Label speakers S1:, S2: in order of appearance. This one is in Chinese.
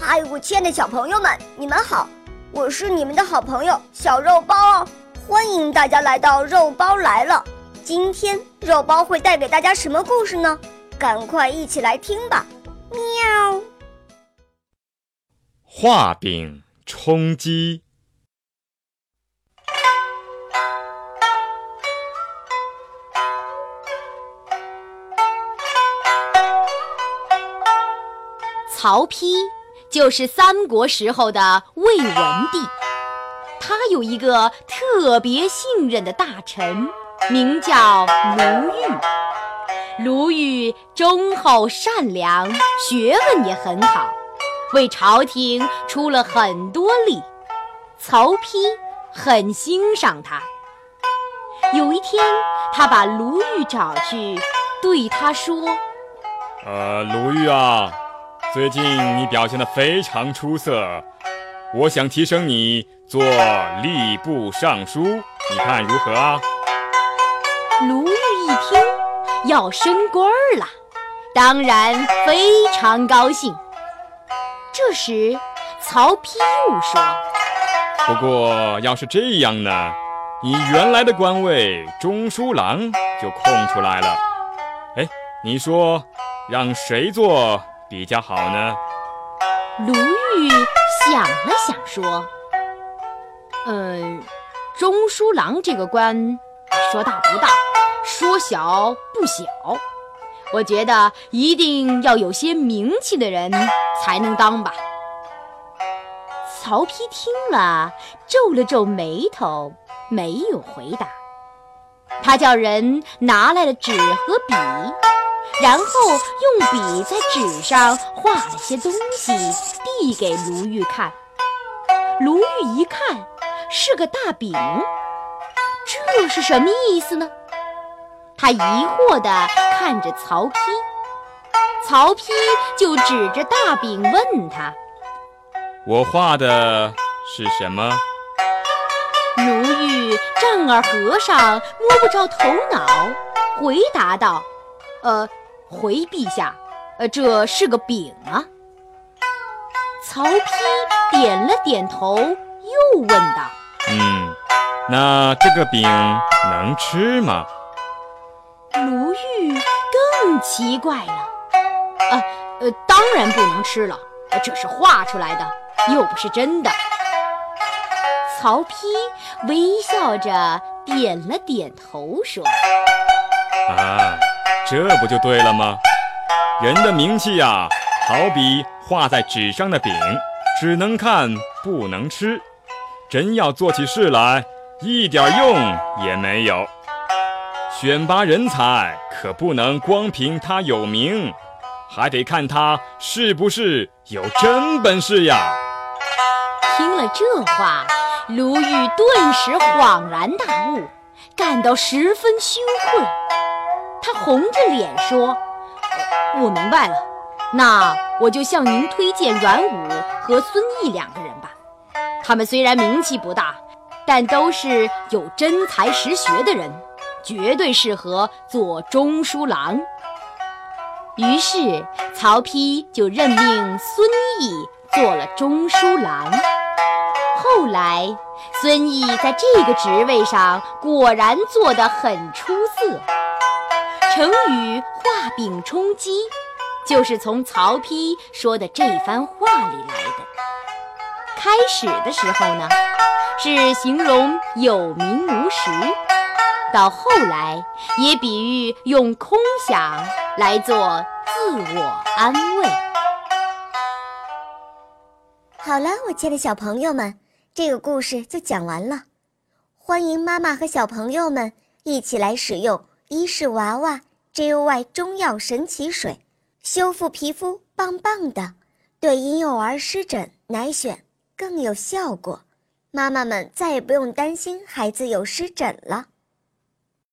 S1: 嗨，我亲爱的小朋友们，你们好！我是你们的好朋友小肉包哦，欢迎大家来到肉包来了。今天肉包会带给大家什么故事呢？赶快一起来听吧！喵。
S2: 画饼充饥。
S3: 曹丕就是三国时候的魏文帝，他有一个特别信任的大臣，名叫卢玉。卢玉忠厚善良，学问也很好，为朝廷出了很多力。曹丕很欣赏他。有一天，他把卢玉找去，对他说：“
S2: 呃，卢玉啊。”最近你表现得非常出色，我想提升你做吏部尚书，你看如何啊？
S3: 卢玉一听要升官了，当然非常高兴。这时，曹丕又说：“
S2: 不过要是这样呢，你原来的官位中书郎就空出来了。哎，你说让谁做？”比较好呢。
S3: 卢玉想了想说：“嗯，中书郎这个官，说大不大，说小不小。我觉得一定要有些名气的人才能当吧。”曹丕听了，皱了皱眉头，没有回答。他叫人拿来了纸和笔。然后用笔在纸上画了些东西，递给卢玉看。卢玉一看，是个大饼，这是什么意思呢？他疑惑地看着曹丕，曹丕就指着大饼问他：“
S2: 我画的是什么？”
S3: 卢玉丈二和尚摸不着头脑，回答道：“呃。”回陛下，呃，这是个饼啊。曹丕点了点头，又问道：“
S2: 嗯，那这个饼能吃吗？”
S3: 卢玉更奇怪了，啊，呃，当然不能吃了，这是画出来的，又不是真的。曹丕微笑着点了点头，说：“
S2: 啊。”这不就对了吗？人的名气呀，好比画在纸上的饼，只能看不能吃。真要做起事来，一点用也没有。选拔人才可不能光凭他有名，还得看他是不是有真本事呀。
S3: 听了这话，卢玉顿时恍然大悟，感到十分羞愧。他红着脸说：“我明白了，那我就向您推荐阮武和孙毅两个人吧。他们虽然名气不大，但都是有真才实学的人，绝对适合做中书郎。”于是曹丕就任命孙毅做了中书郎。后来，孙毅在这个职位上果然做得很出色。成语“画饼充饥”就是从曹丕说的这番话里来的。开始的时候呢，是形容有名无实；到后来，也比喻用空想来做自我安慰。
S1: 好了，我亲爱的小朋友们，这个故事就讲完了。欢迎妈妈和小朋友们一起来使用伊氏娃娃。Juy 中药神奇水，修复皮肤棒棒的，对婴幼儿湿疹奶癣更有效果。妈妈们再也不用担心孩子有湿疹了。